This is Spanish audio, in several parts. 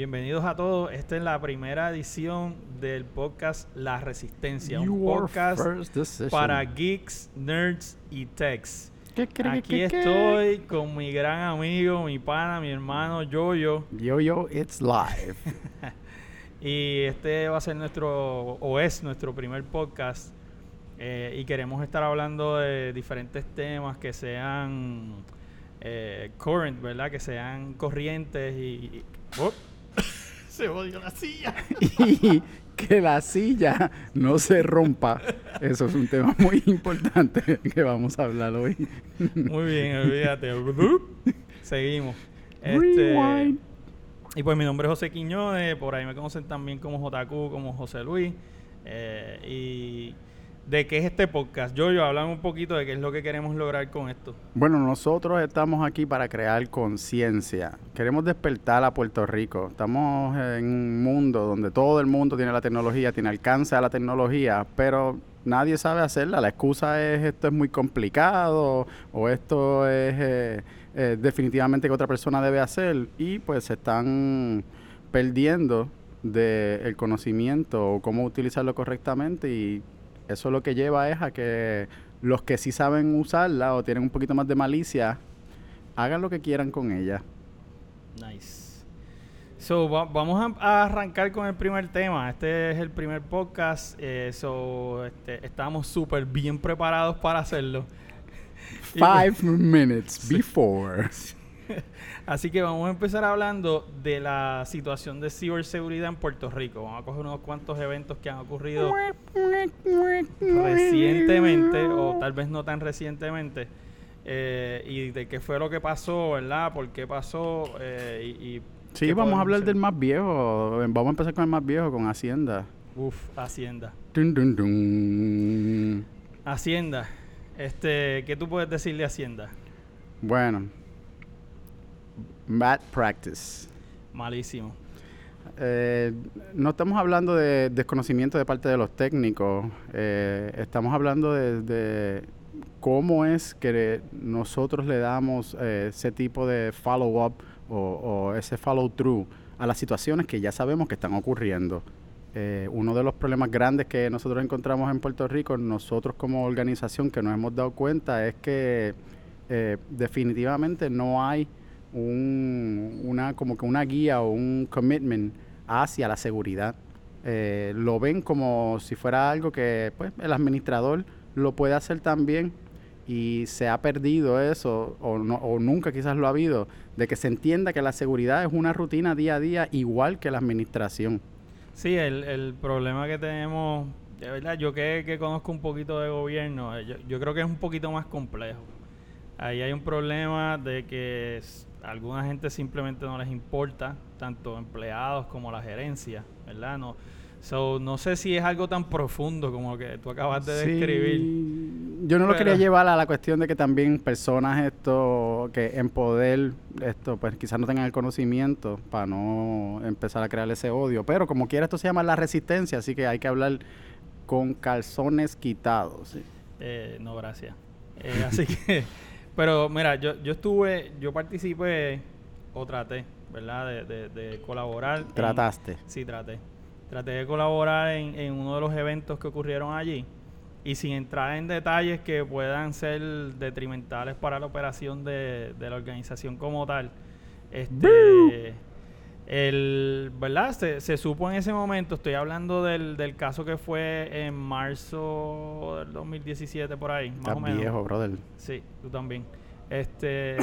Bienvenidos a todos. Esta es la primera edición del podcast La Resistencia, un podcast para geeks, nerds y techs. ¿Qué, qué, Aquí qué, estoy con mi gran amigo, mi pana, mi hermano Yoyo. Yo, yo, it's live. Y este va a ser nuestro, o es nuestro primer podcast. eh, y queremos estar hablando de diferentes temas que sean eh, current, ¿verdad? Que sean corrientes y... y- ¡Oh! Se jodió la silla. y que la silla no se rompa. Eso es un tema muy importante que vamos a hablar hoy. Muy bien, olvídate. Seguimos. Este, Rewind. y pues mi nombre es José Quiñones, por ahí me conocen también como JQ, como José Luis. eh, y de qué es este podcast. Yo, yo, hablamos un poquito de qué es lo que queremos lograr con esto. Bueno, nosotros estamos aquí para crear conciencia. Queremos despertar a Puerto Rico. Estamos en un mundo donde todo el mundo tiene la tecnología, tiene alcance a la tecnología, pero nadie sabe hacerla. La excusa es esto es muy complicado o esto es eh, eh, definitivamente que otra persona debe hacer y pues se están perdiendo del conocimiento o cómo utilizarlo correctamente y eso lo que lleva es a que los que sí saben usarla o tienen un poquito más de malicia, hagan lo que quieran con ella. Nice. So, va- vamos a, arrancar con el primer tema. Este es el primer podcast. eh, so, este, estamos súper bien preparados para hacerlo. Five minutes before. Así que vamos a empezar hablando de la situación de ciberseguridad en Puerto Rico. Vamos a coger unos cuantos eventos que han ocurrido recientemente, o tal vez no tan recientemente, eh, y de qué fue lo que pasó, ¿verdad? ¿Por qué pasó? eh, y, y Sí, vamos a hablar hacer. del más viejo. Vamos a empezar con el más viejo, con Hacienda. Uf, Hacienda. Dun, dun, dun. Hacienda. Este, ¿qué tú puedes decir de Hacienda? Bueno, bad practice. Malísimo. Eh, no estamos hablando de desconocimiento de parte de los técnicos, eh, estamos hablando de, de cómo es que nosotros le damos eh, ese tipo de follow-up o, o ese follow-through a las situaciones que ya sabemos que están ocurriendo. Uno de los problemas grandes que nosotros encontramos en Puerto Rico, nosotros como organización que nos hemos dado cuenta es que definitivamente no hay un, una como que una guía o un commitment hacia la seguridad. Eh, lo ven como si fuera algo que pues, el administrador lo puede hacer también y se ha perdido eso o, no, o nunca quizás lo ha habido, de que se entienda que la seguridad es una rutina día a día igual que la administración. Sí, el, el problema que tenemos, de verdad, yo que, que conozco un poquito de gobierno, eh, yo, yo creo que es un poquito más complejo. Ahí hay un problema de que a alguna gente simplemente no les importa, tanto empleados como la gerencia, ¿verdad? No, so, no sé si es algo tan profundo como lo que tú acabas de Sí, describir. Yo no lo quería llevar a la cuestión de que también personas esto que en poder esto pues quizás no tengan el conocimiento para no empezar a crear ese odio, pero como quiera esto se llama la resistencia, así que hay que hablar con calzones quitados. ¿sí? Eh, no, gracias. Eh, así que, pero mira, yo, yo estuve, yo participé o traté, ¿verdad? De, de, de colaborar. en- Trataste. sí, traté. Traté de colaborar en, en uno de los eventos que ocurrieron allí. Y sin entrar en detalles que puedan ser detrimentales para la operación de, de la organización como tal. Este, el, ¿verdad? Se, se supo en ese momento, estoy hablando del, del caso que fue en marzo del 2017 por ahí, más Estás o menos. viejo, brother. Sí, tú también. Este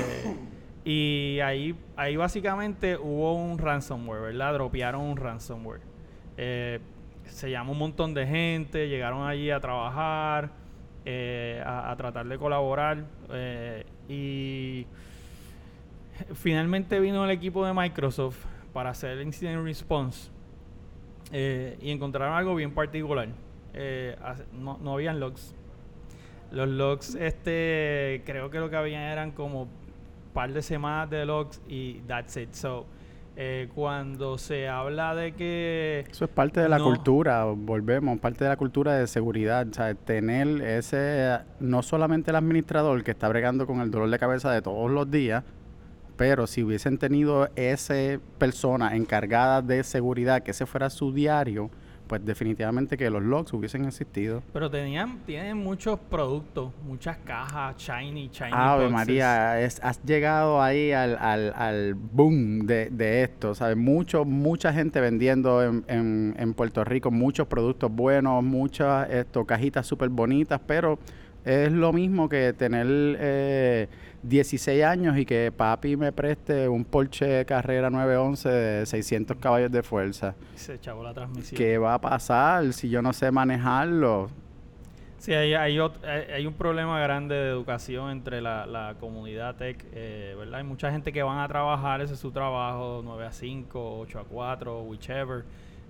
y ahí ahí básicamente hubo un ransomware, ¿verdad? Dropearon un ransomware. Eh, se llamó un montón de gente, llegaron allí a trabajar, eh, a, a tratar de colaborar eh, y finalmente vino el equipo de Microsoft para hacer el incident response eh, y encontraron algo bien particular. Eh, no, no habían logs. Los logs, este, creo que lo que habían eran como par de semanas de logs y that's it. So, eh, cuando se habla de que Eso es parte de la No. cultura, volvemos, parte de la cultura de seguridad, o sea, tener ese, no solamente el administrador que está bregando con el dolor de cabeza de todos los días, Pero si hubiesen tenido esa persona encargada de seguridad, que ese fuera su diario, pues definitivamente que los logs hubiesen existido. Pero tenían, tienen muchos productos, muchas cajas, shiny, shiny. Ave María, es, has llegado ahí al, al, al boom de, de, esto, ¿sabes? Mucho, mucha gente vendiendo en, en, en Puerto Rico, muchos productos buenos, muchas esto, cajitas súper bonitas, pero es lo mismo que tener eh, 16 años y que papi me preste un Porsche Carrera 911 de 600 caballos de fuerza. Se echó la transmisión. ¿Qué va a pasar si yo no sé manejarlo? Sí, hay, hay, hay un problema grande de educación entre la, la comunidad tech, eh, ¿verdad? Hay mucha gente que van a trabajar, ese es su trabajo, 9 a 5, 8 a 4, whichever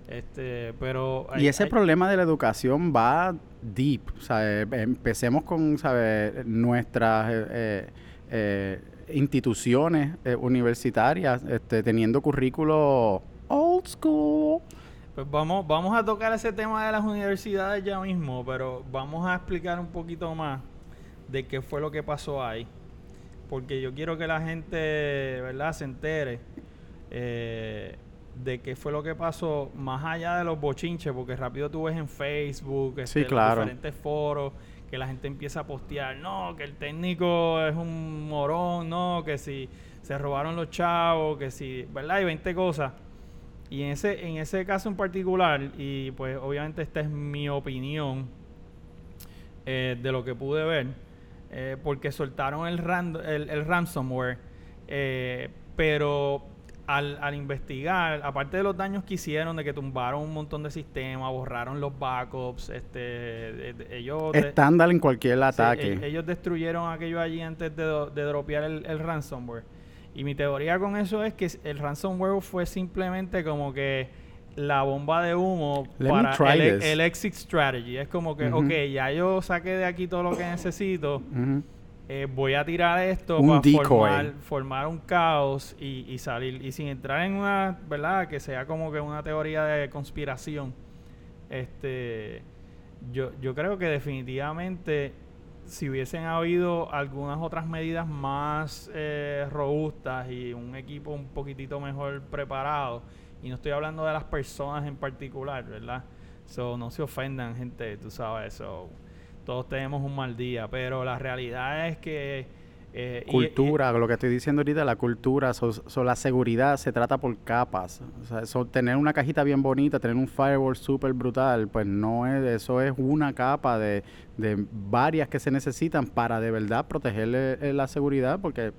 este, pero hay, y ese hay, problema de la educación va deep. O sea, empecemos con ¿sabe? nuestras eh, eh, instituciones eh, universitarias este, teniendo currículo old school. Pues vamos, vamos a tocar ese tema de las universidades ya mismo, pero vamos a explicar un poquito más de qué fue lo que pasó ahí. Porque yo quiero que la gente, ¿verdad?, se entere. Eh, de qué fue lo que pasó más allá de los bochinches, porque rápido tú ves en Facebook, este, diferentes foros, que la gente empieza a postear, no, que el técnico es un morón, no, que si se robaron los chavos, que si, ¿verdad? Y 20 cosas. Y en ese, en ese caso en particular, y pues obviamente esta es mi opinión eh, de lo que pude ver, eh, porque soltaron el, el, el ransomware, eh, pero al, al, investigar, aparte de los daños que hicieron, de que tumbaron un montón de sistemas, borraron los backups, este, ellos... Estándar en cualquier ataque. E, ellos destruyeron aquello allí antes de, de dropear el, el, ransomware. Y mi teoría con eso es que el ransomware fue simplemente como que la bomba de humo para el, el, exit strategy. Es como que, ok, ya yo saqué de aquí todo lo que necesito. Eh, voy a tirar esto para formar, un caos y, salir. Y sin entrar en una, ¿verdad? Que sea como que una teoría de conspiración. Este, yo, yo creo que definitivamente si hubiesen habido algunas otras medidas más eh, robustas y un equipo un poquitito mejor preparado, y no estoy hablando de las personas en particular, ¿verdad? So, no se ofendan, gente, tú sabes, eso todos tenemos un mal día, pero la realidad es que... Eh, cultura, lo que estoy diciendo ahorita, la cultura, so, la seguridad se trata por capas. O sea, tener una cajita bien bonita, tener un firewall súper brutal, pues no es, eso es una capa de, de varias que se necesitan para de verdad protegerle eh, la seguridad, porque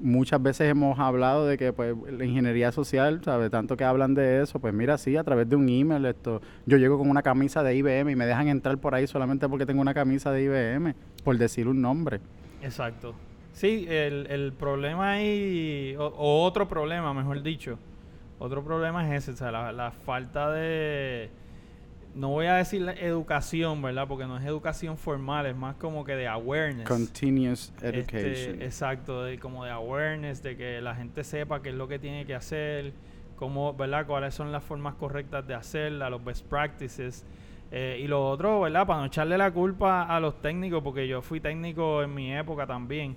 muchas veces hemos hablado de que pues la ingeniería social, ¿sabes? Tanto que hablan de eso, pues mira, sí, a través de un email esto, yo llego con una camisa de IBM y me dejan entrar por ahí solamente porque tengo una camisa de IBM, por decir un nombre. Exacto. Sí, el, el problema ahí, o, otro problema, mejor dicho, otro problema es ese, o sea, la, la falta de no voy a decir educación, ¿verdad? Porque no es educación formal, es más como que de awareness. Continuous este, education. exacto, de, como de awareness, de que la gente sepa qué es lo que tiene que hacer, cómo, ¿verdad? Cuáles son las formas correctas de hacerla, los best practices. Eh, y lo otro, ¿verdad? Para no echarle la culpa a los técnicos, porque yo fui técnico en mi época también.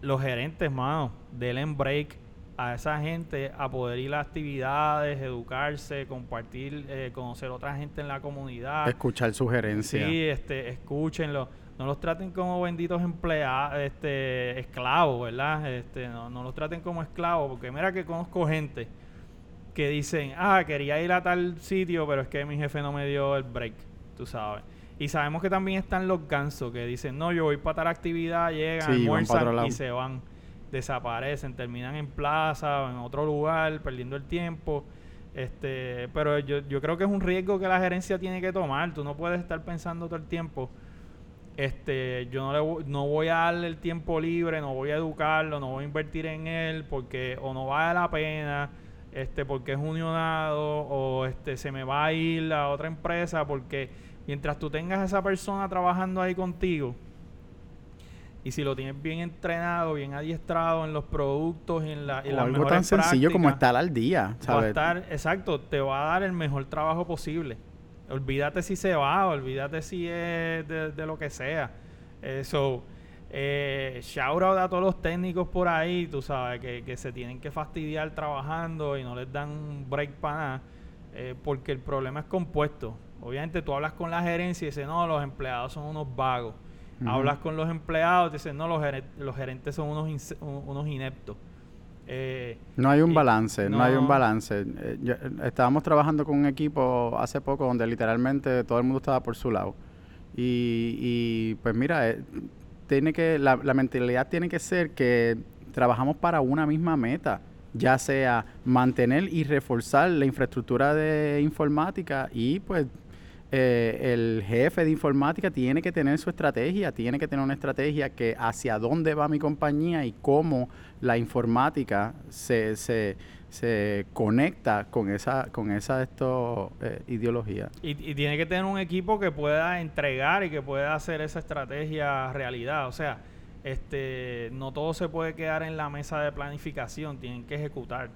Los gerentes, mano, denle break a esa gente a poder ir a actividades, educarse, compartir, eh, conocer otra gente en la comunidad. Escuchar sugerencias. Sí, este, escúchenlo. No los traten como benditos empleados, este, esclavos, ¿verdad? Este, no, no los traten como esclavos, porque mira que conozco gente que dicen, ah, quería ir a tal sitio, pero es que mi jefe no me dio el break, tú sabes. Y sabemos que también están los gansos que dicen, no, yo voy para tal actividad, llegan, almuerzan y se van desaparecen, terminan en plaza o en otro lugar, perdiendo el tiempo. Este, pero yo, yo creo que es un riesgo que la gerencia tiene que tomar. Tú no puedes estar pensando todo el tiempo, este, yo no, le, no voy a darle el tiempo libre, no voy a educarlo, no voy a invertir en él porque o no vale la pena, este, porque es unionado o este, se me va a ir a otra empresa porque mientras tú tengas a esa persona trabajando ahí contigo, y si lo tienes bien entrenado, bien adiestrado en los productos y en, la, en las algo tan sencillo como estar al día, Va a estar, exacto, te va a dar el mejor trabajo posible. Olvídate si se va, olvídate si es de, lo que sea. Eso, Eh, shout out a todos los técnicos por ahí, tú sabes, que, se tienen que fastidiar trabajando y no les dan un break para nada, eh, porque el problema es compuesto. Obviamente tú hablas con la gerencia y dices, no, los empleados son unos vagos. Hablas con los empleados y dices, no, los, los gerentes son unos, unos ineptos. Eh, no hay un balance, no, hay un balance. Eh, estábamos trabajando con un equipo hace poco donde literalmente todo el mundo estaba por su lado. Y, pues mira, eh, tiene que la, la, mentalidad tiene que ser que trabajamos para una misma meta, ya sea mantener y reforzar la infraestructura de informática y pues eh, el jefe de informática tiene que tener su estrategia, tiene que tener una estrategia que hacia dónde va mi compañía y cómo la informática se, se, se conecta con esa, con esa esto, eh, ideología. Y, y, tiene que tener un equipo que pueda entregar y que pueda hacer esa estrategia realidad. O sea, este, no todo se puede quedar en la mesa de planificación, tienen que ejecutar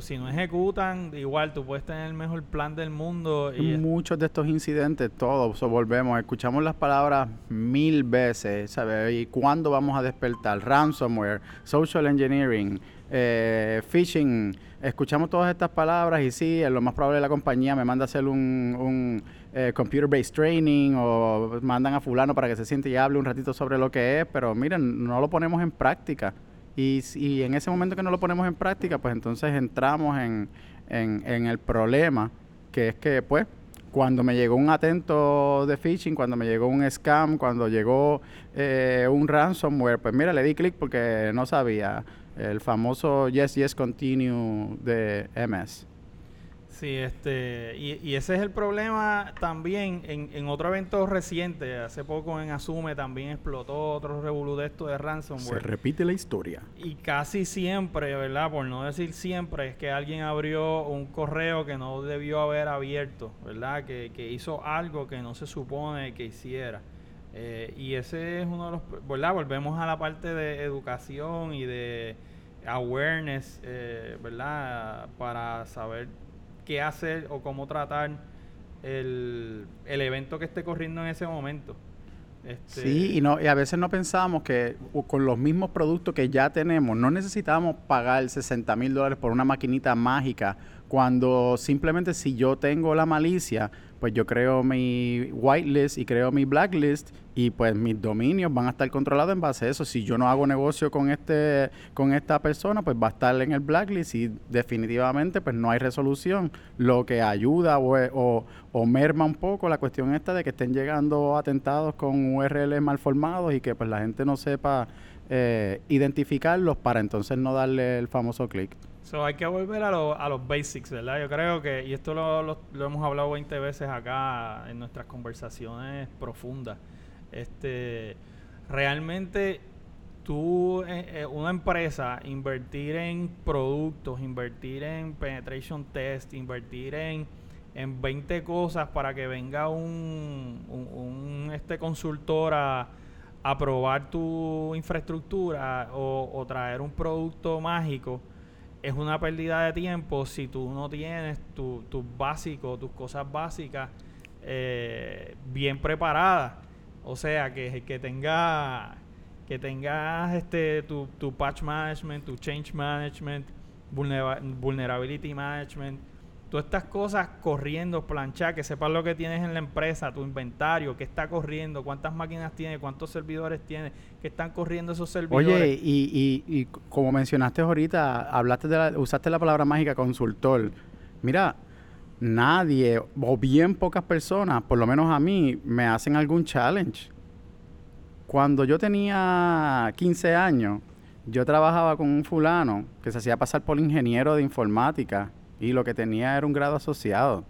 si no ejecutan, igual tú puedes tener el mejor plan del mundo. Y Muchos de estos incidentes, todos, volvemos, escuchamos las palabras mil veces, ¿sabes? ¿Y cuándo vamos a despertar? Ransomware, social engineering, eh, phishing. Escuchamos todas estas palabras y sí, lo más probable la compañía me manda a hacer un, un eh, computer-based training o mandan a fulano para que se siente y hable un ratito sobre lo que es, pero miren, no lo ponemos en práctica. Y, y en ese momento que no lo ponemos en práctica, pues entonces entramos en, en, el problema, que es que, pues, cuando me llegó un atento de phishing, cuando me llegó un scam, cuando llegó eh, un ransomware, pues mira, le di clic porque no sabía el famoso Yes, Yes Continue de MS. Sí, este, y, ese es el problema también en, en, otro evento reciente, hace poco en Asume también explotó otro revolú de esto de ransomware. Se repite la historia. Y casi siempre, ¿verdad? Por no decir siempre, es que alguien abrió un correo que no debió haber abierto, ¿verdad? Que, que hizo algo que no se supone que hiciera. Eh, y ese es uno de los, ¿verdad? Volvemos a la parte de educación y de awareness, eh, ¿verdad? Para saber qué hacer o cómo tratar el, evento que esté corriendo en ese momento. Este sí, y, no, y a veces no pensamos que con los mismos productos que ya tenemos, no necesitamos pagar 60 mil dólares por una maquinita mágica, cuando simplemente si yo tengo la malicia, pues yo creo mi whitelist y creo mi blacklist y pues mis dominios van a estar controlados en base a eso. Si yo no hago negocio con este con esta persona, pues va a estar en el blacklist y definitivamente pues no hay resolución, lo que ayuda o, o, merma un poco la cuestión esta de que estén llegando atentados con URLs mal formados y que pues la gente no sepa eh, identificarlos para entonces no darle el famoso clic. So, hay que volver a, a los basics, ¿verdad? Yo creo que, y esto lo, lo, hemos hablado 20 veces acá en nuestras conversaciones profundas, este, realmente tú, eh, eh, una empresa, invertir en productos, invertir en penetration test, invertir en, en 20 cosas para que venga un, un, este consultor a, a, probar tu infraestructura o traer un producto mágico es una pérdida de tiempo si tú no tienes tus tu básicos, tus cosas básicas eh, bien preparadas. O sea, que, que tenga que tengas este tu, tu patch management, tu change management, vulnerability management, todas estas cosas corriendo, planchar, que sepas lo que tienes en la empresa, tu inventario, qué está corriendo, cuántas máquinas tiene, cuántos servidores tiene, qué están corriendo esos servidores. Oye, y, y, y como mencionaste ahorita, hablaste de la, usaste la palabra mágica consultor. Mira, nadie o bien pocas personas, por lo menos a mí, me hacen algún challenge. Cuando yo tenía 15 años, yo trabajaba con un fulano que se hacía pasar por ingeniero de informática y lo que tenía era un grado asociado.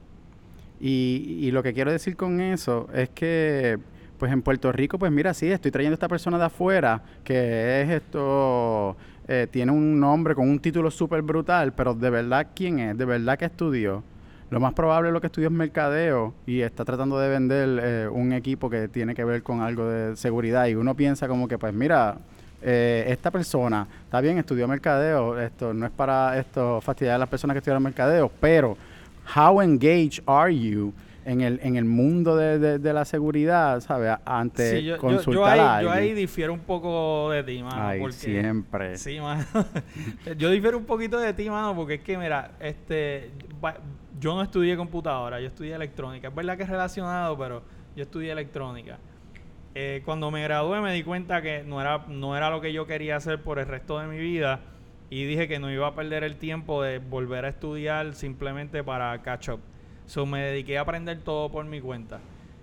Y, y, lo que quiero decir con eso es que, pues en Puerto Rico, pues mira, sí, estoy trayendo a esta persona de afuera, que es esto, eh, tiene un nombre con un título súper brutal, pero de verdad, ¿quién es? ¿De verdad que estudió? Lo más probable es lo que estudió es mercadeo y está tratando de vender eh, un equipo que tiene que ver con algo de seguridad. Y uno piensa como que, pues mira, eh, esta persona, está bien, estudió mercadeo, esto no es para esto fastidiar a las personas que estudiaron mercadeo, pero how engaged are you en el, en el mundo de, de, la seguridad, ¿sabes? Antes sí, yo, consultar yo, ahí, Yo ahí difiero un poco de ti, mano. Ay, siempre. Sí, mano. yo difiero un poquito de ti, mano, porque es que, mira, este... Yo no estudié computadora, yo estudié electrónica. Es verdad que es relacionado, pero yo estudié electrónica. Eh, cuando me gradué me di cuenta que no era, no era lo que yo quería hacer por el resto de mi vida y dije que no iba a perder el tiempo de volver a estudiar simplemente para catch up. So me dediqué a aprender todo por mi cuenta.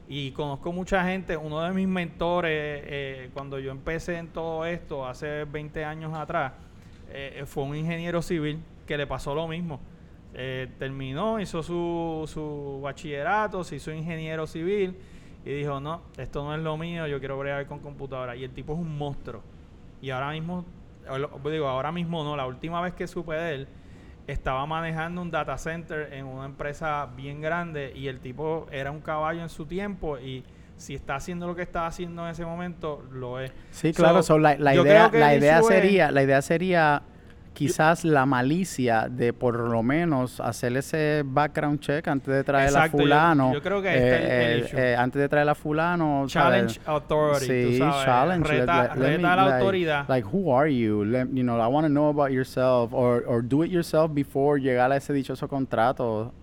Y conozco mucha gente, uno de mis mentores, eh, cuando yo empecé en todo esto, hace 20 años atrás, eh, fue un ingeniero civil que le pasó lo mismo. Terminó, hizo su, su bachillerato, se hizo ingeniero civil y dijo, no, esto no es lo mío, yo quiero bregar con computadora. Y el tipo es un monstruo. Y ahora mismo, digo, ahora mismo no, la última vez que supe de él, estaba manejando un data center en una empresa bien grande y el tipo era un caballo en su tiempo y si está haciendo lo que estaba haciendo en ese momento, lo es. Sí, claro, la, idea, la idea sería, la idea sería quizás la malicia de por lo menos hacer ese background check antes de traer a fulano. Yo, creo que eh, eh, eh, antes de traer a fulano. Challenge authority. Sí, challenge. Reta, reta la autoridad. Like, who are you? you know, I want to know about yourself or, or do it yourself before llegar a ese dichoso contrato.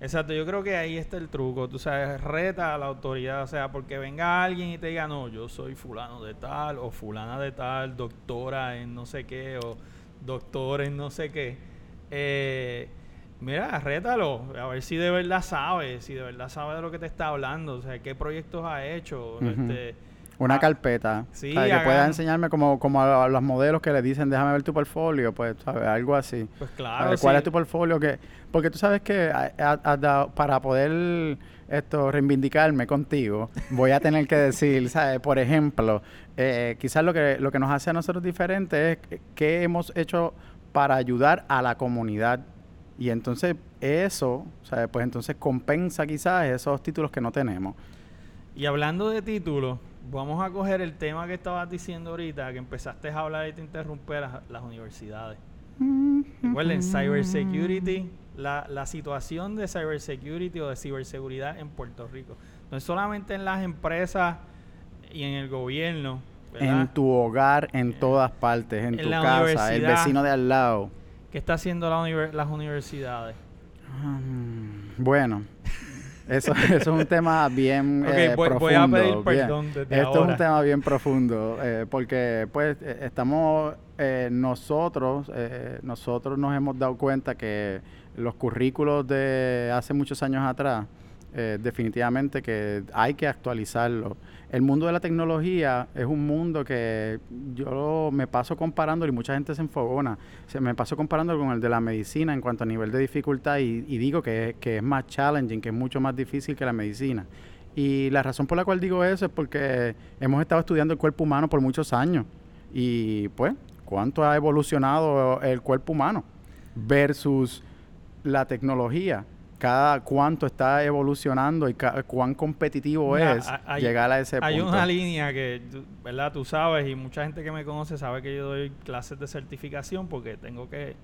Exacto, yo creo que ahí está el truco, tú sabes, reta a la autoridad, o sea, porque venga alguien y te diga, no, yo soy fulano de tal, o fulana de tal, doctora en no sé qué, o doctores, no sé qué. Eh, mira, rétalo, a ver si de verdad sabe, si de verdad sabe de lo que te está hablando, o sea, qué proyectos ha hecho. este, una ah, carpeta. Sí, que pueda enseñarme como, como a, los modelos que le dicen, déjame ver tu portfolio, pues, ¿sabes? Algo así. Pues claro. ¿Cuál es tu portfolio? que Porque tú sabes que para poder esto reivindicarme contigo, voy a tener que decir, ¿sabes? Por ejemplo, eh, quizás lo que, lo que nos hace a nosotros diferentes es qué hemos hecho para ayudar a la comunidad. Y entonces eso, ¿sabes? Pues entonces compensa quizás esos títulos que no tenemos. Y hablando de títulos, vamos a coger el tema que estabas diciendo ahorita, que empezaste a hablar y te interrumpí las, las universidades. Recuerden, cybersecurity, la, la situación de cybersecurity o de ciberseguridad en Puerto Rico. No es solamente en las empresas y en el gobierno. En tu hogar, en eh, todas partes, en, tu casa, el vecino de al lado. ¿Qué está haciendo la las universidades? Bueno, eso, eso es un tema bien eh, profundo. Voy a pedir perdón desde Esto es un tema bien profundo, eh, porque pues eh, estamos nosotros, nosotros nos hemos dado cuenta que los currículos de hace muchos años atrás, definitivamente que hay que actualizarlos el mundo de la tecnología es un mundo que yo me paso comparando y mucha gente se enfogona. Se me paso comparando con el de la medicina en cuanto a nivel de dificultad y, digo que, que, es más challenging, que es mucho más difícil que la medicina. Y la razón por la cual digo eso es porque hemos estado estudiando el cuerpo humano por muchos años. Y pues, ¿cuánto ha evolucionado el cuerpo humano versus la tecnología? Cada cuánto está evolucionando y cuán competitivo es llegar a ese punto. Hay una línea que, ¿verdad? Tú sabes y mucha gente que me conoce sabe que yo doy clases de certificación porque tengo que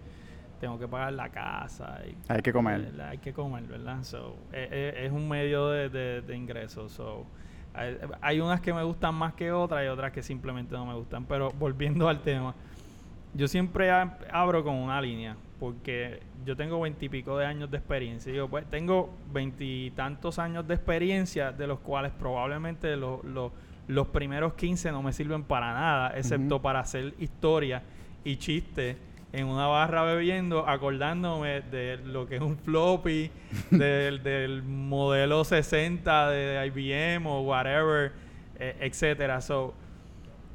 tengo que pagar la casa. Y, hay que comer. Hay que comer, ¿verdad? So, e, e, es, un medio de, de, ingresos. So, hay, hay, unas que me gustan más que otras y otras que simplemente no me gustan. Pero volviendo al tema, yo siempre abro con una línea porque yo tengo veintipico de años de experiencia. Yo pues tengo veintitantos años de experiencia, de los cuales probablemente los primeros 15 no me sirven para nada, excepto para hacer historia y chiste en una barra bebiendo, acordándome de lo que es un floppy, del, del, modelo 60 de IBM o whatever, eh, etcétera. So,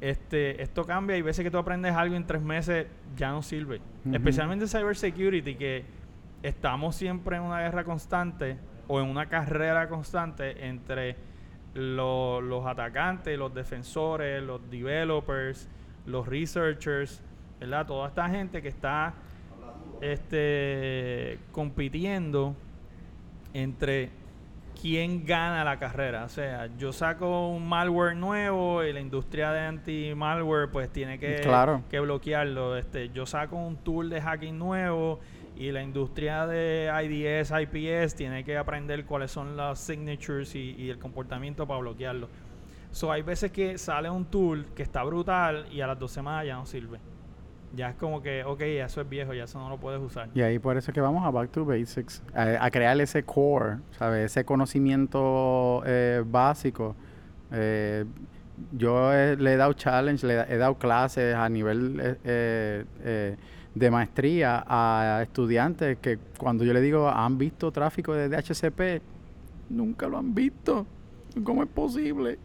este, esto cambia y veces que tú aprendes algo en tres meses ya no sirve. Especialmente cybersecurity, que estamos siempre en una guerra constante o en una carrera constante entre los atacantes, los defensores, los developers, los researchers, ¿verdad? Toda esta gente que está este, compitiendo entre quién gana la carrera. O sea, yo saco un malware nuevo y la industria de anti-malware pues tiene que, que bloquearlo. Este, yo saco un tool de hacking nuevo y la industria de IDS, IPS tiene que aprender cuáles son las signatures y, y el comportamiento para bloquearlo. So, hay veces que sale un tool que está brutal y a las dos semanas ya no sirve. Ya es como que, ok, eso es viejo, ya eso no lo puedes usar. Y ahí por eso es que vamos a Back to Basics, a, crear ese core, ¿sabes? Ese conocimiento eh, básico. Eh, yo le he dado challenge, le he, he dado clases a nivel eh, eh, eh, de maestría a estudiantes que cuando yo le digo, ¿han visto tráfico de DHCP? Nunca lo han visto. ¿Cómo es posible?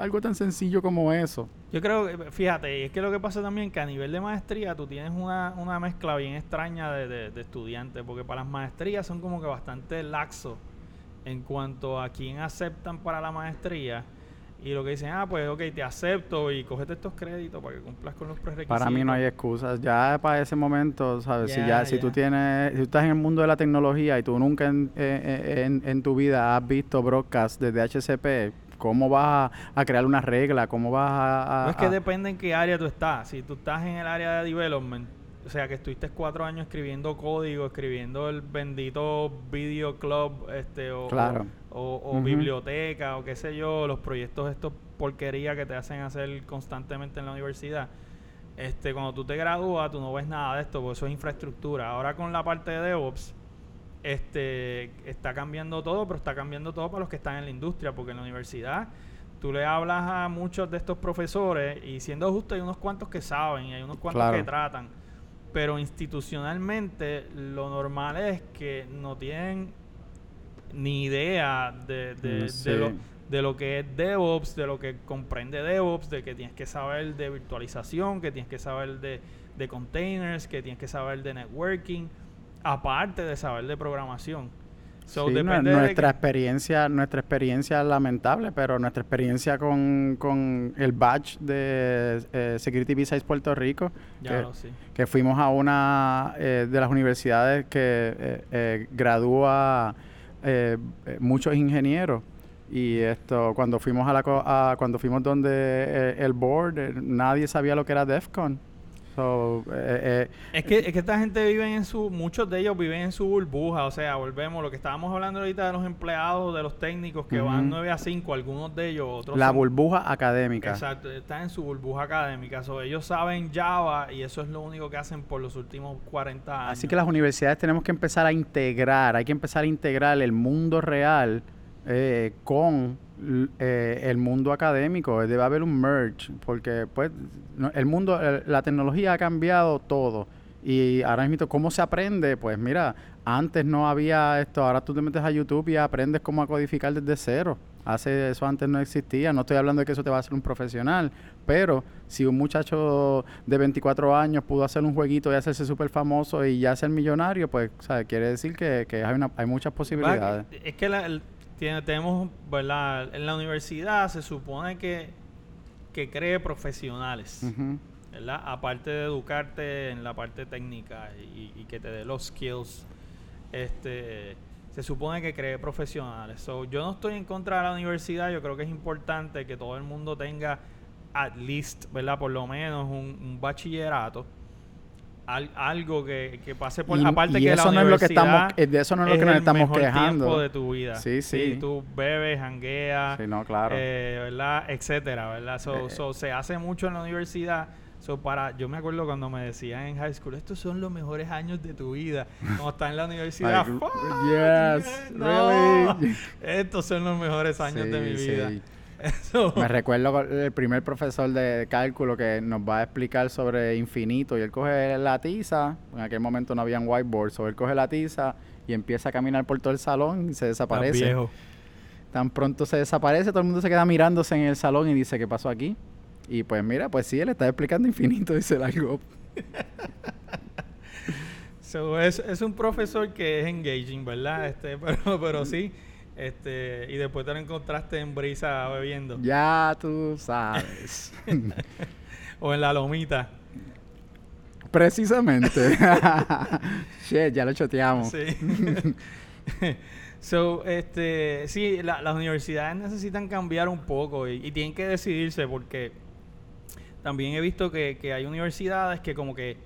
Algo tan sencillo como eso. Yo creo que, fíjate, es que lo que pasa también que a nivel de maestría tú tienes una, una mezcla bien extraña de, de- de estudiantes, porque para las maestrías son como que bastante laxos en cuanto a quién aceptan para la maestría y lo que dicen, ah, pues ok, te acepto y cógete estos créditos para que cumplas con los prerequisitos. Para mí no hay excusas. Ya para ese momento, ¿sabes? si Ya, si tú tienes, si tú estás en el mundo de la tecnología y tú nunca en, eh, eh, en, en tu vida has visto broadcast de DHCP, ¿cómo vas a, a crear una regla? ¿Cómo vas a...? a- No es que a- depende en qué área tú estás. Si tú estás en el área de development, o sea, que estuviste cuatro años escribiendo código, escribiendo el bendito video club, este, o, Claro. o, biblioteca, o qué sé yo, los proyectos estos porquería que te hacen hacer constantemente en la universidad. Este, cuando tú te gradúas, tú no ves nada de esto, porque eso es infraestructura. Ahora con la parte de DevOps, este, está cambiando todo, pero está cambiando todo para los que están en la industria, porque en la universidad tú le hablas a muchos de estos profesores y siendo justo hay unos cuantos que saben y hay unos cuantos Claro. que tratan, pero institucionalmente lo normal es que no tienen ni idea de, de, lo, de lo que es DevOps, de lo que comprende DevOps, de que tienes que saber de virtualización, que tienes que saber de, de containers, que tienes que saber de networking, aparte de saber de programación. So, Sí, nue- depende de nuestra experiencia, nuestra experiencia es lamentable, pero nuestra experiencia con, con el badge de eh, Security Visa Puerto Rico, que, fuimos a una eh, de las universidades que eh, eh, gradúa eh, muchos ingenieros y esto cuando fuimos a la co- a- cuando fuimos donde eh, el board nadie sabía lo que era DEFCON. So, eh, eh, Es que, es que esta gente vive en su, muchos de ellos viven en su burbuja, o sea, volvemos, lo que estábamos hablando ahorita de los empleados, de los técnicos que van Ujú. 9 a 5, algunos de ellos, otros la son- burbuja académica. Exacto, están en su burbuja académica, so, ellos saben Java y eso es lo único que hacen por los últimos 40 años. Así que las universidades tenemos que empezar a integrar, hay que empezar a integrar el mundo real eh, con eh, el mundo académico. Debe haber un merge, porque pues no- el mundo, eh, la tecnología ha cambiado todo. Y ahora mismo, ¿cómo se aprende? Pues mira, antes no había esto, ahora tú te metes a YouTube y aprendes cómo a codificar desde cero. Hace eso antes no existía. No estoy hablando de que eso te va a hacer un profesional, pero si un muchacho de 24 años pudo hacer un jueguito y hacerse súper famoso y ya ser millonario, pues ¿sabe? quiere decir que, que hay, una- hay muchas posibilidades. Es que la- el- tiene- tenemos, ¿verdad? En la universidad se supone que, que cree profesionales. ¿verdad? Aparte de educarte en la parte técnica y, y que te dé los skills, este, se supone que cree profesionales. So, yo no estoy en contra de la universidad, yo creo que es importante que todo el mundo tenga at least, ¿verdad? Por lo menos un, un bachillerato. Al- algo que, que pase por Y- aparte y que eso la no es lo que estamos- eh, de eso no es lo que nos el estamos mejor quejando. tiempo de tu vida. Sí, sí. tú bebes, jangueas, Sí, no, claro. eh, ¿verdad? Etcétera, ¿verdad? So, Eh, so, se hace mucho en la universidad. So, para, yo me acuerdo cuando me decían en high school, estos son los mejores años de tu vida. Cuando estás en la universidad, Like, "Fuck, yes, no, really. estos son los mejores años de mi Sí, vida. Eso- Me recuerdo el primer profesor de cálculo que nos va a explicar sobre infinito y él coge la tiza, en aquel momento no habían whiteboards, o él coge la tiza y empieza a caminar por todo el salón y se desaparece. viejo. Tan pronto se desaparece, todo el mundo se queda mirándose en el salón y dice, ¿qué pasó aquí? Y pues mira, pues sí, él está explicando infinito y se largó. So, es, es un profesor que es engaging, ¿verdad? Este, pero, pero sí. Este, y después te lo encontraste en brisa bebiendo. Ya tú sabes. O en la lomita. Precisamente. Shit, ya lo choteamos. Sí. so, este, sí, la- las universidades necesitan cambiar un poco y, y tienen que decidirse porque también he visto que, que hay universidades que como que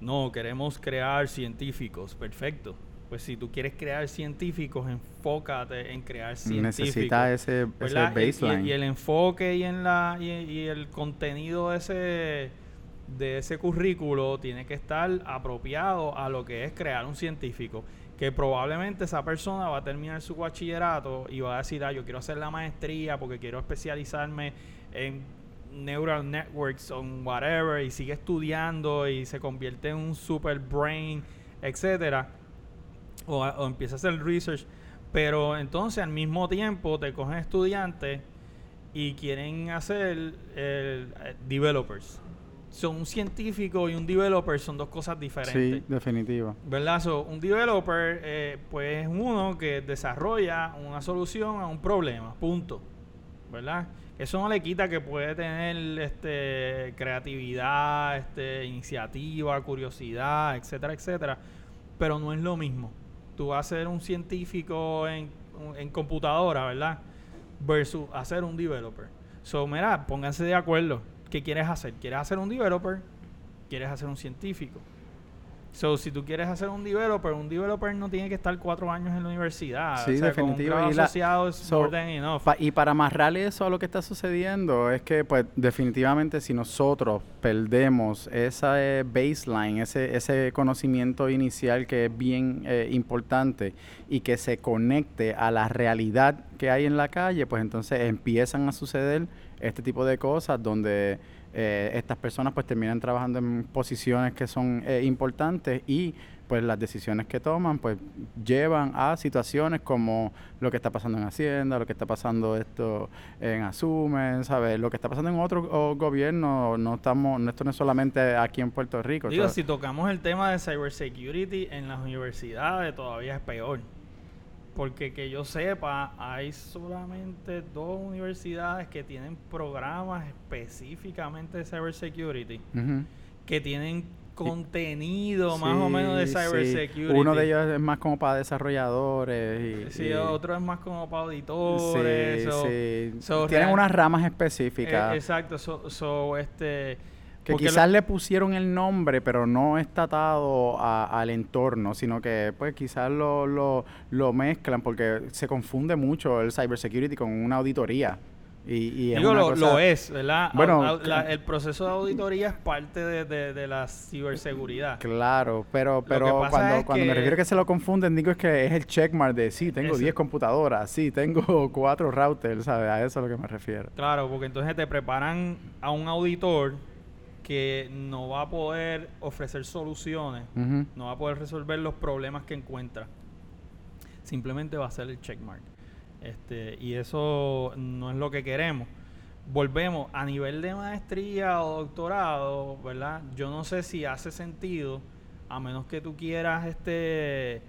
No, queremos crear científicos. Perfecto. Pues si tú quieres crear científicos, enfócate en crear científicos. Necesita ese, ese baseline. Y, el enfoque y, en la, y, el contenido de ese, de ese currículo tiene que estar apropiado a lo que es crear un científico. Que probablemente esa persona va a terminar su bachillerato y va a decir, ah, yo quiero hacer la maestría porque quiero especializarme en neural networks o whatever y sigue estudiando y se convierte en un super brain, etcétera o, empieza a hacer research, pero entonces al mismo tiempo te cogen estudiantes y quieren hacer eh, developers. Son un científico y un developer son dos cosas diferentes. Sí, definitivo. ¿Verdad? un developer, eh, pues es uno que desarrolla una solución a un problema, punto. ¿Verdad? Eso no le quita que puede tener este creatividad, este iniciativa, curiosidad, etcétera, etcétera, pero no es lo mismo tú ser un científico en, en computadora, ¿verdad? Versus hacer un developer. So, mira, pónganse de acuerdo. ¿Qué quieres hacer? ¿Quieres hacer un developer? ¿Quieres hacer un científico? So, si tú quieres hacer un developer, un developer no tiene que estar cuatro años en la universidad. Sí, definitivamente. y asociado es y para amarrarle eso a lo que está sucediendo, es que, pues, definitivamente si nosotros perdemos esa baseline, ese, ese conocimiento inicial que es bien eh, importante y que se conecte a la realidad que hay en la calle, pues entonces empiezan a suceder este tipo de cosas donde eh, estas personas pues terminan trabajando en posiciones que son eh, importantes y pues las decisiones que toman pues llevan a situaciones como lo que está pasando en Hacienda, lo que está pasando esto en Asumen, ¿sabes? Lo que está pasando en otros gobiernos, no estamos, esto no es solamente aquí en Puerto Rico. Digo, si tocamos el tema de cybersecurity en las universidades todavía es peor porque que yo sepa, hay solamente dos universidades que tienen programas específicamente de cybersecurity, que tienen contenido más o menos de cybersecurity. Uno de ellos es más como para desarrolladores. Y, sí, otro es más como para auditores. Sí, Tienen unas ramas específicas. Eh, exacto. So, este que quizás le pusieron el nombre, pero no está atado al entorno, sino que pues quizás lo, lo, lo, mezclan porque se confunde mucho el cybersecurity con una auditoría. Y, Digo, lo, es, ¿verdad? Bueno, el proceso de auditoría es parte de, de, la ciberseguridad. Claro, pero, pero cuando, cuando me refiero a que se lo confunden, digo es que es el checkmark de sí, tengo 10 computadoras, sí, tengo 4 routers, ¿sabes? A eso es a lo que me refiero. Claro, porque entonces te preparan a un auditor que no va a poder ofrecer soluciones, no va a poder resolver los problemas que encuentra. Simplemente va a ser el checkmark. Este, y eso no es lo que queremos. Volvemos a nivel de maestría o doctorado, ¿verdad? Yo no sé si hace sentido, a menos que tú quieras este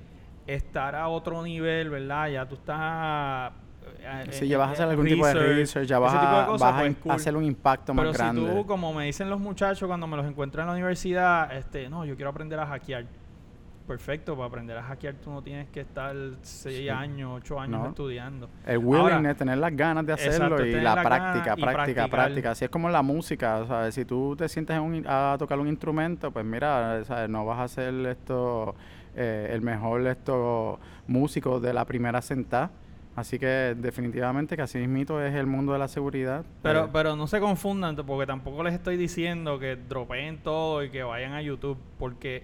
estar a otro nivel, ¿verdad? Ya tú estás si ya vas a hacer algún tipo de research, ya vas, a, pues, hacer un impacto más grande. Pero si tú, como me dicen los muchachos cuando me los encuentro en la universidad, este, no, yo quiero aprender a hackear. Perfecto, para aprender a hackear tú no tienes que estar 6 años, 8 años estudiando. El willingness, tener las ganas de hacerlo y la, práctica, práctica, práctica. Así es como la música, ¿sabes? Si tú te sientes a tocar un instrumento, pues mira, ¿sabes? no vas a ser esto eh, el mejor esto músico de la primera sentada Así que definitivamente que así mismo es el mundo de la seguridad. Pero, eh, pero no se confundan, porque tampoco les estoy diciendo que dropeen todo y que vayan a YouTube, porque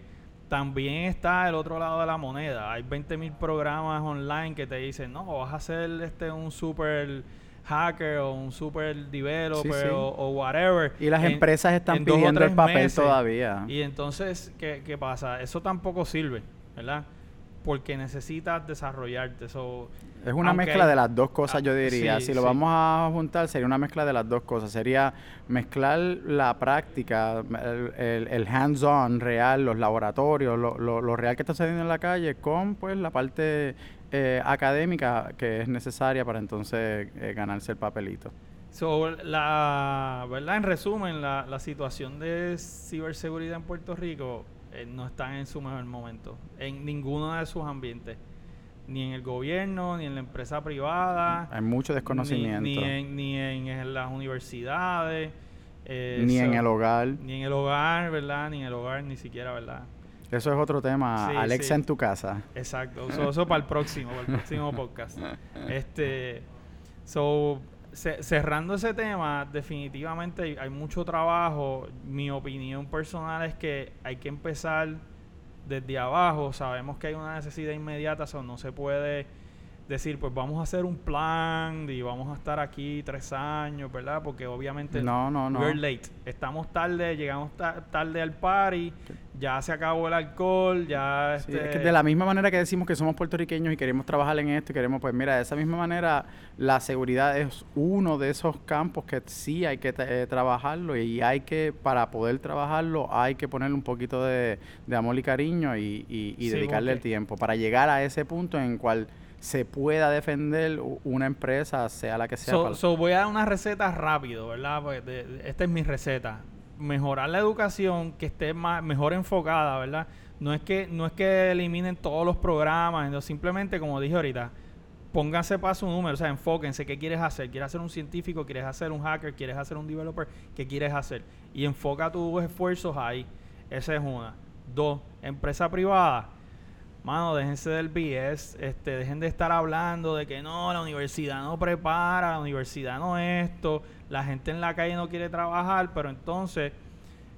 también está el otro lado de la moneda. Hay 20.000 programas online que te dicen, no, vas a ser este un super hacker o un super developer O, whatever. Y las empresas están pidiendo el papel todavía. Y entonces, ¿qué, ¿qué pasa? Eso tampoco sirve, ¿verdad? Porque necesitas desarrollarte. eso es una mezcla de las dos cosas, yo diría. si lo vamos a juntar, sería una mezcla de las dos cosas. Sería mezclar la práctica, el, hands-on real, los laboratorios, lo, lo, real que está sucediendo en la calle, con pues la parte eh, académica que es necesaria para entonces eh, ganarse el papelito. So, la verdad, en resumen, la, la situación de ciberseguridad en Puerto Rico eh, no están en su mejor momento, en ninguno de sus ambientes. Ni en el gobierno, ni en la empresa privada. Hay mucho desconocimiento. Ni, en, ni en, las universidades. Eh, Ni en el hogar. Ni en el hogar, ¿verdad? Ni en el hogar, ni siquiera, ¿verdad? Eso es otro tema. Sí, Alexa sí. en tu casa. Exacto. So, eso para el próximo, para el próximo podcast. Este, so, cerrando ese tema, definitivamente hay, mucho trabajo. Mi opinión personal es que hay que empezar desde abajo. Sabemos que hay una necesidad inmediata, so no se puede decir, pues vamos a hacer un plan y vamos a estar aquí tres años, ¿verdad? Porque obviamente No, no, no. We're late. Estamos tarde, llegamos ta- tarde al party, ya se acabó el alcohol, ya Sí, este, es que de la misma manera que decimos que somos puertorriqueños y queremos trabajar en esto y queremos, pues mira, de esa misma manera la seguridad es uno de esos campos que sí hay que eh, trabajarlo y hay que, para poder trabajarlo, hay que ponerle un poquito de, de amor y cariño y, y- y Sí, dedicarle el tiempo para llegar a ese punto en cual se pueda defender una empresa, sea la que sea. So, para- so voy a dar una receta rápido, ¿verdad? Pues de- de- esta es mi receta. Mejorar la educación, que esté más, mejor enfocada, ¿verdad? No es que no es que eliminen todos los programas, no, simplemente como dije ahorita, pónganse para su número, o sea, enfóquense qué quieres hacer. ¿Quieres hacer un científico? ¿Quieres hacer un hacker? ¿Quieres hacer un developer? ¿Qué quieres hacer? Y enfoca tus esfuerzos ahí. Esa es una. Dos, empresa privada. Mano, déjense del BS, este, dejen de estar hablando de que no, la universidad no prepara, la universidad no esto, la gente en la calle no quiere trabajar, pero entonces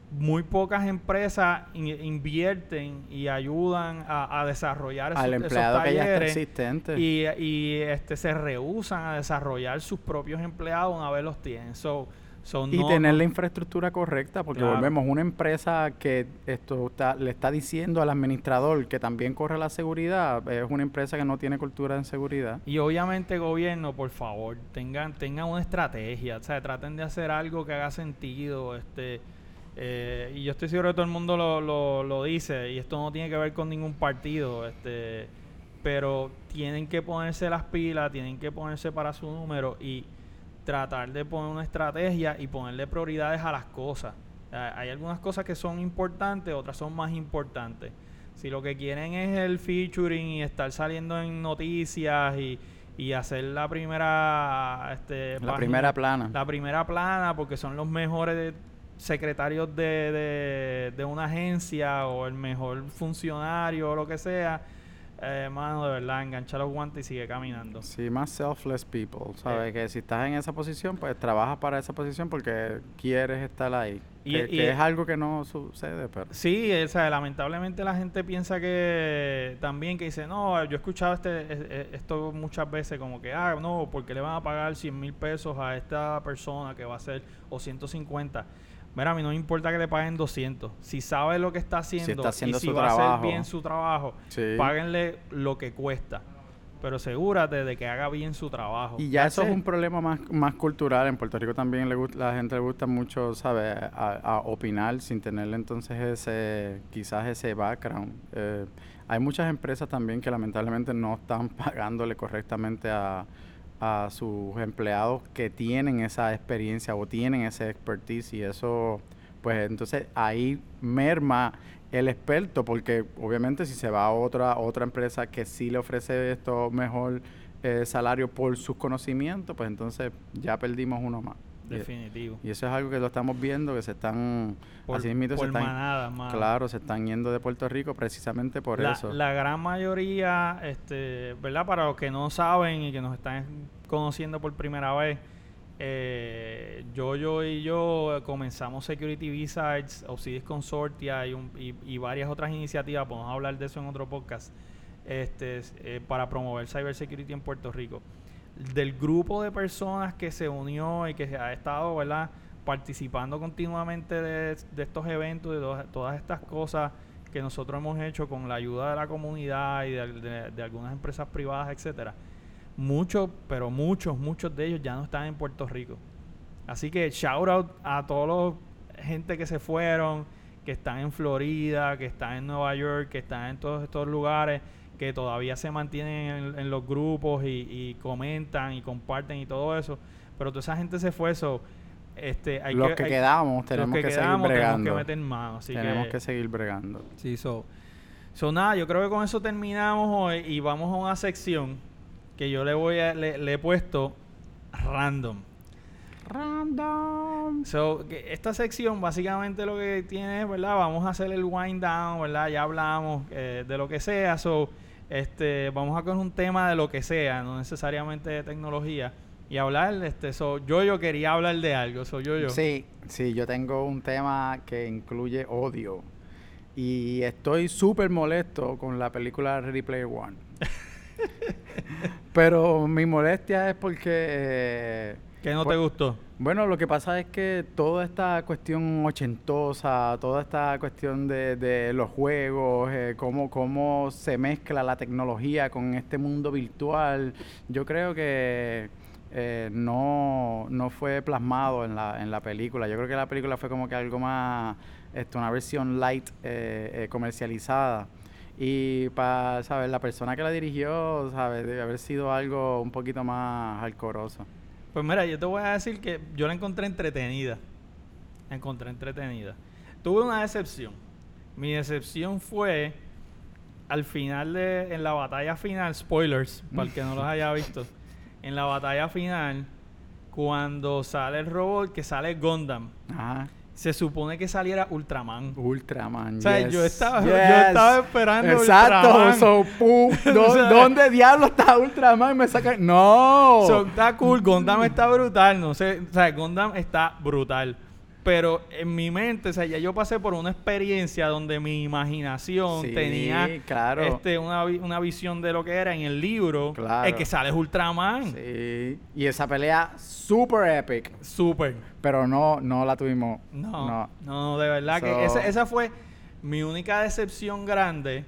muy pocas empresas in- invierten y ayudan a, a desarrollar esos, al esos empleado que ya está existente. y, y, este, se rehusan a desarrollar sus propios empleados una vez los tienen. So, so Y no- tener no- la infraestructura correcta, porque Claro. volvemos, una empresa que esto está- le está diciendo al administrador que también corre la seguridad, es una empresa que no tiene cultura en seguridad. Y obviamente gobierno, por favor, tengan, tengan una estrategia, o sea, traten de hacer algo que haga sentido, este, eh, y yo estoy seguro que todo el mundo lo, lo, lo dice, y esto no tiene que ver con ningún partido, este, pero tienen que ponerse las pilas, tienen que ponerse para su número y tratar de poner una estrategia y ponerle prioridades a las cosas. Ah, Hay algunas cosas que son importantes, otras son más importantes. Si lo que quieren es el featuring y estar saliendo en noticias y, y hacer la primera este, La página- primera plana. la primera plana porque son los mejores de- secretarios de, de, de una agencia o el mejor funcionario o lo que sea, eh, mano, de verdad, engancha los guantes y sigue caminando. Sí, más selfless people, ¿sabes? Eh. Que si estás en esa posición, pues trabajas para esa posición porque quieres estar ahí. Y- que, y- que es algo que no sucede, pero... Sí, o sea, lamentablemente la gente piensa que también que dice, no, yo he escuchado este, e- e- esto muchas veces como que, ah, no, porque le van a pagar 100 mil pesos a esta persona que va a hacer, o 150. Mira, a mí no me importa que le paguen 200. Si sabe lo que está haciendo, está haciendo y si su va a hacer bien su trabajo, Sí. páguenle lo que cuesta. Pero asegúrate de que haga bien su trabajo. Y ya eso es That's un problema más, más cultural. En Puerto Rico también le gusta, la gente le gusta mucho, ¿sabes? A, a opinar sin tener entonces ese, quizás ese background. Eh, hay muchas empresas también que lamentablemente no están pagándole correctamente a, a sus empleados que tienen esa experiencia o tienen ese expertise y eso, pues entonces ahí merma el experto porque obviamente si se va a otra otra empresa que sí le ofrece esto mejor eh, salario por sus conocimientos, pues entonces ya perdimos uno más. Y- Definitivo. Y, eso es algo que lo estamos viendo, que se están, Por, así mismito se por están, manadas, mano. claro, se están yendo de Puerto Rico precisamente por la, eso. la gran mayoría, este, ¿verdad? Para los que no saben y que nos están conociendo por primera vez, eh, yo, yo y yo comenzamos Security Visage, Obsidian Consortia y, un- y- y varias otras iniciativas, podemos hablar de eso en otro podcast, este, eh, para promover cybersecurity en Puerto Rico. Del grupo de personas que se unió y que ha estado, ¿verdad? Participando continuamente de, estos eventos, de todas- estas cosas que nosotros hemos hecho con la ayuda de la comunidad y de, de- de algunas empresas privadas, etcétera. Muchos, pero muchos, muchos de ellos ya no están en Puerto Rico. Así que shout out a todos los gente que se fueron, que están en Florida, que están en Nueva York, que están en todos estos lugares, que todavía se mantienen en, en los grupos y, y comentan y comparten y todo eso. Pero toda esa gente se fue, eso este, hay los que, que, hay- quedamos tenemos que que, quedamos seguir tenemos bregando. que meter mano. Así tenemos que, seguir bregando. Sí, so, so nada, yo creo que con eso terminamos hoy y vamos a una sección que yo le voy a, le, le he puesto random. Random. So, que esta sección básicamente lo que tiene es, ¿verdad? Vamos a hacer el wind down, ¿verdad? Ya hablamos eh, de lo que sea. So, este, vamos a coger un tema de lo que sea, no necesariamente de tecnología. Y hablar, este, so, yo yo quería hablar de algo, so, yo yo. Sí, sí, yo tengo un tema que incluye odio. Y estoy súper molesto con la película Ready Player One. Pero mi molestia es porque... eh, ¿Qué no te pues- gustó? Bueno, lo que pasa es que toda esta cuestión ochentosa, toda esta cuestión de, los juegos, eh, cómo, cómo se mezcla la tecnología con este mundo virtual, yo creo que eh, no, no fue plasmado en la, en la película. Yo creo que la película fue como que algo más, esto, una versión light eh, eh, comercializada. Y para, ¿sabes? La persona que la dirigió, ¿sabes? Debe haber sido algo un poquito más alcoroso. Pues mira, yo te voy a decir que yo la encontré entretenida. La encontré entretenida. Tuve una decepción. Mi decepción fue al final de, en la batalla final, spoilers, para el que no los haya visto, en la batalla final, cuando sale el robot, que sale Gundam, Ajá. Se supone que saliera Ultraman. Ultraman. O sea, yes, yo estaba- yo estaba esperando Exacto. Ultraman. So, pu- ¿dó- O sea- ¿Dónde diablo está Ultraman? Me saca. ¡No! So, está cool, Gundam está brutal, no sé, o sea, Gundam está brutal. Pero en mi mente, o sea, ya yo pasé por una experiencia donde mi imaginación Sí, tenía claro. este, una, una visión de lo que era en el libro. Claro. El que sale es Ultraman. Sí. Y esa pelea super epic. Súper. Pero no, no la tuvimos. No, No. no, de verdad que esa, esa fue mi única decepción grande.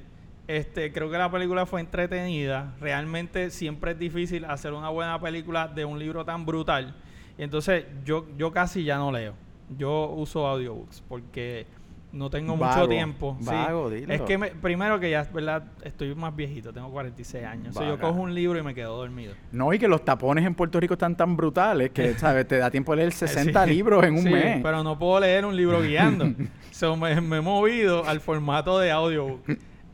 Este, creo que la película fue entretenida. Realmente siempre es difícil hacer una buena película de un libro tan brutal. Y entonces yo, yo casi ya no leo. Yo uso audiobooks porque no tengo mucho tiempo. Sí. vago. Es que me- primero que ya, ¿verdad? Estoy más viejito, tengo 46 años. So, yo Vaga. cojo un libro y me quedo dormido. No, y que los tapones en Puerto Rico están tan brutales que, ¿sabes? Te da tiempo de leer 60 Sí. libros en un Sí, mes. Pero no puedo leer un libro guiando. so, me, me he movido al formato de audiobook.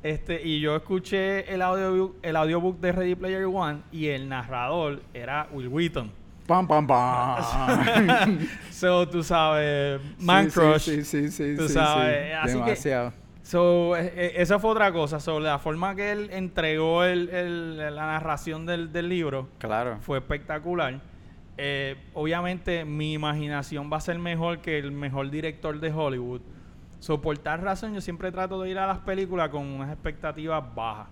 Este, y yo escuché el audiobook, el audiobook de Ready Player One y el narrador era Will Wheaton. Pam, pam, pam. So, tú sabes, Man Sí, Crush. Sí, sí, sí. tú sí, sabes, sí. así que- Demasiado. So, eh, eh, esa fue otra cosa. So, la forma que él entregó el- el- la narración del, del libro Claro. fue espectacular. Eh, obviamente mi imaginación va a ser mejor que el mejor director de Hollywood. So, por tal razón yo siempre trato de ir a las películas con unas expectativas bajas,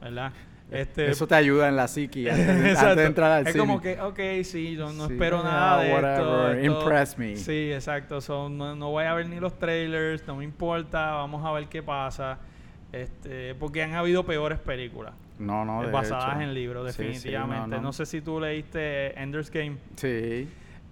¿verdad? Este, Eso te ayuda en la psiqui antes, de- antes Exacto. de entrar al es cine. como que, ok, sí, yo no Sí, espero ah, nada de whatever, esto- impress me. Sí, exacto. So, no, no voy a ver ni los trailers, no me importa, vamos a ver qué pasa. Este, porque han habido peores películas No, no, eh, de basadas hecho. en libros, Sí, sí, definitivamente. no, no, no. sé si tú leíste Ender's Game. Sí,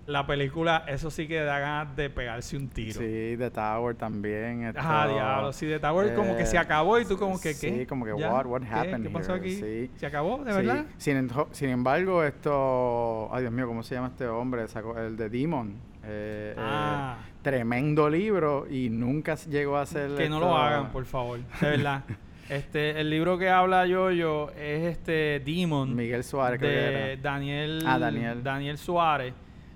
La película, eso sí que da ganas de pegarse un tiro. sí, The Tower también. esto- Ajá, diablo. Sí, de Tower como que se eh, acabó y tú como que, sí, ¿qué? como que, ¿Ya? what- what happened ¿Qué pasó here? aquí? Sí. ¿Se acabó? ¿De Sí. verdad? Sin, sin embargo, esto... Ay, Dios mío, ¿cómo se llama este hombre? El de Demon. Eh, eh, Ah. tremendo libro y nunca llegó a ser... Que no lo hagan, por favor. De verdad. este, el libro que habla Yo-Yo es este Demon Miguel Suárez, creo que de era. Daniel, Ah, Daniel. Daniel Suárez.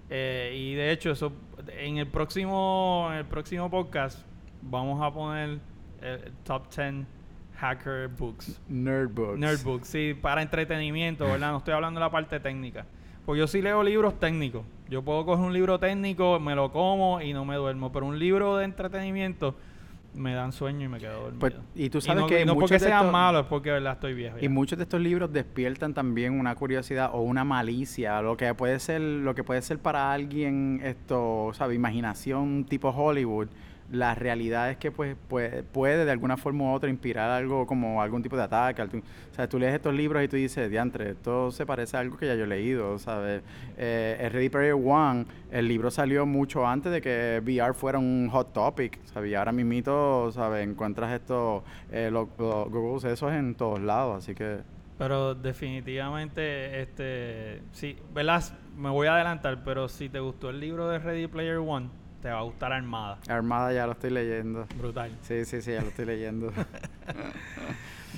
Eh, y de hecho, eso en el próximo en el próximo podcast vamos a poner el top 10 hacker books. Nerd Books. Nerd books, sí, para entretenimiento, ¿verdad? No estoy hablando de la parte técnica. Pues yo sí leo libros técnicos. Yo puedo coger un libro técnico, me lo como y no me duermo. Pero un libro de entretenimiento me dan sueño y me quedo dormido. Pues, y tú sabes no, que y no muchos porque de sean estos- malos, es porque de verdad estoy viejo. Y ya. muchos de estos libros despiertan también una curiosidad o una malicia, lo que puede ser, lo que puede ser para alguien esto, sabe, imaginación tipo Hollywood. La realidad es que pues puede, puede de alguna forma u otra inspirar algo como algún tipo de ataque. o sea, tú lees estos libros y tú dices, diantre, esto se parece a algo que ya yo he leído, ¿sabes? Eh, el Ready Player One, el libro salió mucho antes de que VR fuera un hot topic, ¿sabes? Y ahora mismito, ¿sabes? Encuentras estos, eh, los, los Googles esos en todos lados, así que... Pero definitivamente, este, sí, ¿verdad? Me voy a adelantar, pero si te gustó el libro de Ready Player One, te va a gustar Armada. Armada ya lo estoy leyendo. Brutal. Sí, sí, sí, ya lo estoy leyendo.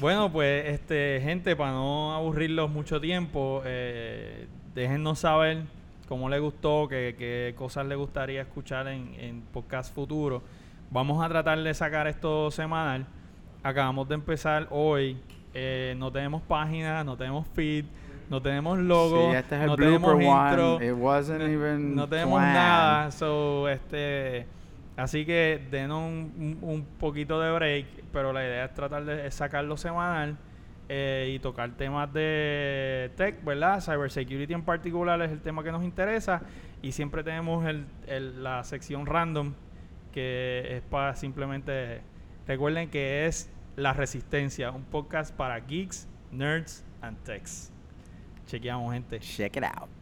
Bueno, pues, este, gente, para no aburrirlos mucho tiempo, eh, déjennos saber cómo le gustó, qué, qué cosas le gustaría escuchar en, en podcast futuro. Vamos a tratar de sacar esto semanal. Acabamos de empezar hoy. Eh, no tenemos página, no tenemos feed, no tenemos logo, Sí, este es el no tenemos intro, one. It wasn't no- even no tenemos planned. nada. So, este, así que denos un, poquito de break, pero la idea es tratar de sacarlo semanal eh, y tocar temas de tech, ¿verdad? Cybersecurity en particular es el tema que nos interesa y siempre tenemos el, el- la sección random que es para simplemente recuerden que es La Resistencia, un podcast para geeks, nerds and techs. Chequeamos, gente. Check it out.